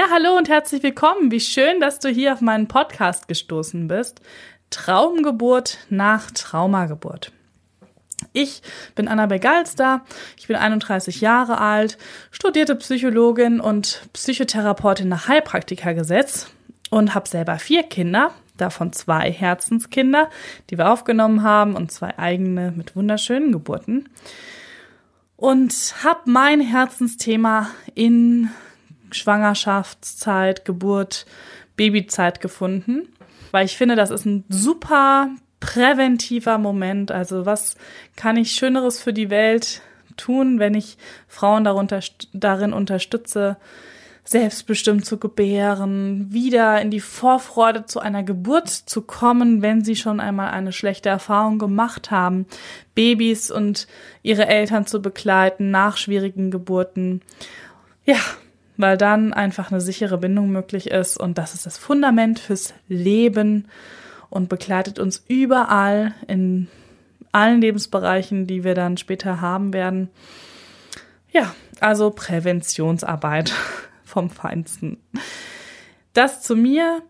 Ja, hallo und herzlich willkommen. Wie schön, dass du hier auf meinen Podcast gestoßen bist. Traumgeburt nach Traumageburt. Ich bin Anna Begalster, ich bin 31 Jahre alt, studierte Psychologin und Psychotherapeutin nach Heilpraktikergesetz und habe selber vier Kinder, davon zwei Herzenskinder, die wir aufgenommen haben und zwei eigene mit wunderschönen Geburten. Und habe mein Herzensthema in Schwangerschaftszeit, Geburt, Babyzeit gefunden, weil ich finde, das ist ein super präventiver Moment. Also was kann ich Schöneres für die Welt tun, wenn ich Frauen darunter, darin unterstütze, selbstbestimmt zu gebären, wieder in die Vorfreude zu einer Geburt zu kommen, wenn sie schon einmal eine schlechte Erfahrung gemacht haben, Babys und ihre Eltern zu begleiten nach schwierigen Geburten. Ja, weil dann einfach eine sichere Bindung möglich ist und das ist das Fundament fürs Leben und begleitet uns überall in allen Lebensbereichen, die wir dann später haben werden. Ja, also Präventionsarbeit vom Feinsten. Das zu mir.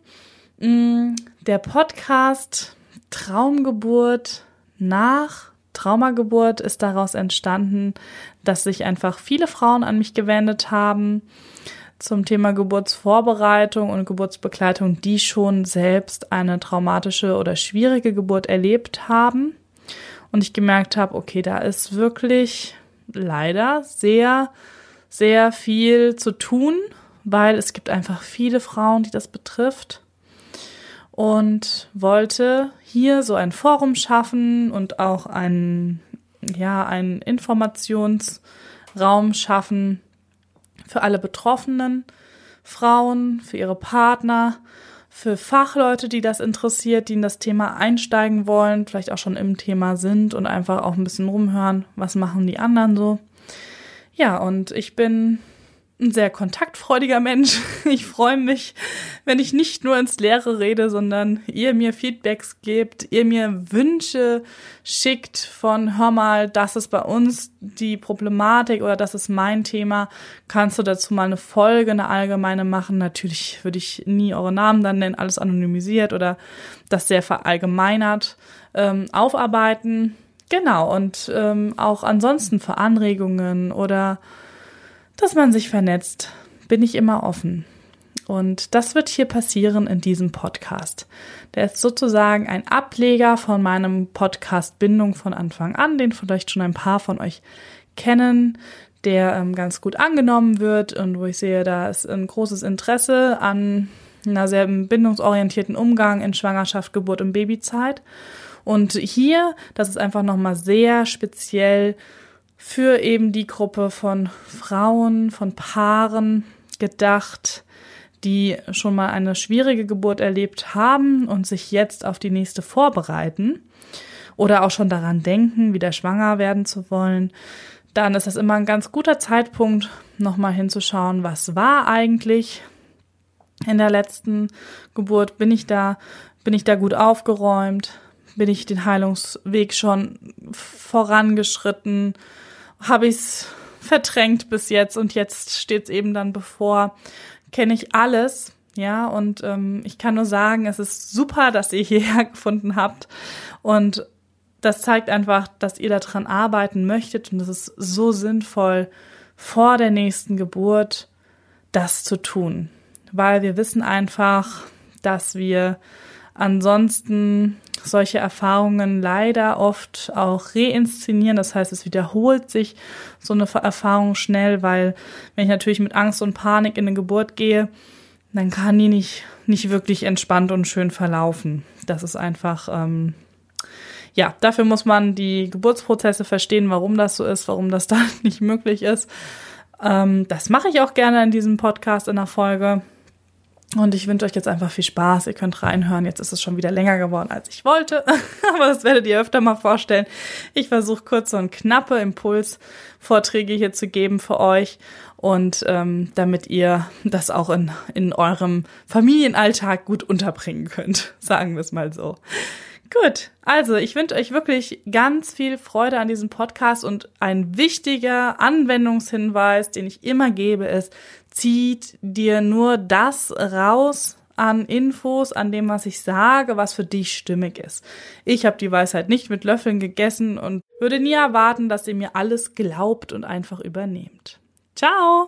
Mm, der Podcast Traumgeburt nach Traumageburt ist daraus entstanden, dass sich einfach viele Frauen an mich gewendet haben zum Thema Geburtsvorbereitung und Geburtsbegleitung, die schon selbst eine traumatische oder schwierige Geburt erlebt haben. Und ich gemerkt habe, okay, da ist wirklich leider sehr, sehr viel zu tun, weil es gibt einfach viele Frauen, die das betrifft. Und wollte hier so ein Forum schaffen und auch einen, ja, einen Informationsraum schaffen, für alle Betroffenen, Frauen, für ihre Partner, für Fachleute, die das interessiert, die in das Thema einsteigen wollen, vielleicht auch schon im Thema sind und einfach auch ein bisschen rumhören, was machen die anderen so. Ja, und ich bin ein sehr kontaktfreudiger Mensch. Ich freue mich, wenn ich nicht nur ins Leere rede, sondern ihr mir Feedbacks gebt, ihr mir Wünsche schickt von, hör mal, das ist bei uns die Problematik oder das ist mein Thema. Kannst du dazu mal eine Folge, eine allgemeine machen? Natürlich würde ich nie eure Namen dann nennen, alles anonymisiert oder das sehr verallgemeinert ähm, aufarbeiten. Genau, und ähm, auch ansonsten für Anregungen oder dass man sich vernetzt, bin ich immer offen. Und das wird hier passieren in diesem Podcast. Der ist sozusagen ein Ableger von meinem Podcast Bindung von Anfang an, den vielleicht schon ein paar von euch kennen, der ähm, ganz gut angenommen wird und wo ich sehe, da ist ein großes Interesse an einer sehr bindungsorientierten Umgang in Schwangerschaft, Geburt und Babyzeit. Und hier, das ist einfach nochmal sehr speziell für eben die Gruppe von Frauen, von Paaren gedacht, die schon mal eine schwierige Geburt erlebt haben und sich jetzt auf die nächste vorbereiten oder auch schon daran denken, wieder schwanger werden zu wollen, dann ist das immer ein ganz guter Zeitpunkt, nochmal hinzuschauen, was war eigentlich in der letzten Geburt? Bin ich da, bin ich da gut aufgeräumt? Bin ich den Heilungsweg schon vorangeschritten? Habe ich es verdrängt bis jetzt und jetzt steht es eben dann bevor. Kenne ich alles, ja, und ähm, ich kann nur sagen, es ist super, dass ihr hierher gefunden habt und das zeigt einfach, dass ihr daran arbeiten möchtet und es ist so sinnvoll, vor der nächsten Geburt das zu tun, weil wir wissen einfach, dass wir ansonsten solche Erfahrungen leider oft auch reinszenieren. Das heißt, es wiederholt sich so eine Erfahrung schnell, weil wenn ich natürlich mit Angst und Panik in eine Geburt gehe, dann kann die nicht, nicht wirklich entspannt und schön verlaufen. Das ist einfach, ähm, ja, dafür muss man die Geburtsprozesse verstehen, warum das so ist, warum das da nicht möglich ist. Ähm, das mache ich auch gerne in diesem Podcast in der Folge. Und ich wünsche euch jetzt einfach viel Spaß. Ihr könnt reinhören. Jetzt ist es schon wieder länger geworden, als ich wollte. Aber das werdet ihr öfter mal vorstellen. Ich versuche kurze und knappe Impulsvorträge hier zu geben für euch. Und ähm, damit ihr das auch in, in eurem Familienalltag gut unterbringen könnt. Sagen wir es mal so. Gut, also ich wünsche euch wirklich ganz viel Freude an diesem Podcast und ein wichtiger Anwendungshinweis, den ich immer gebe, ist, zieht dir nur das raus an Infos, an dem, was ich sage, was für dich stimmig ist. Ich habe die Weisheit nicht mit Löffeln gegessen und würde nie erwarten, dass ihr mir alles glaubt und einfach übernehmt. Ciao!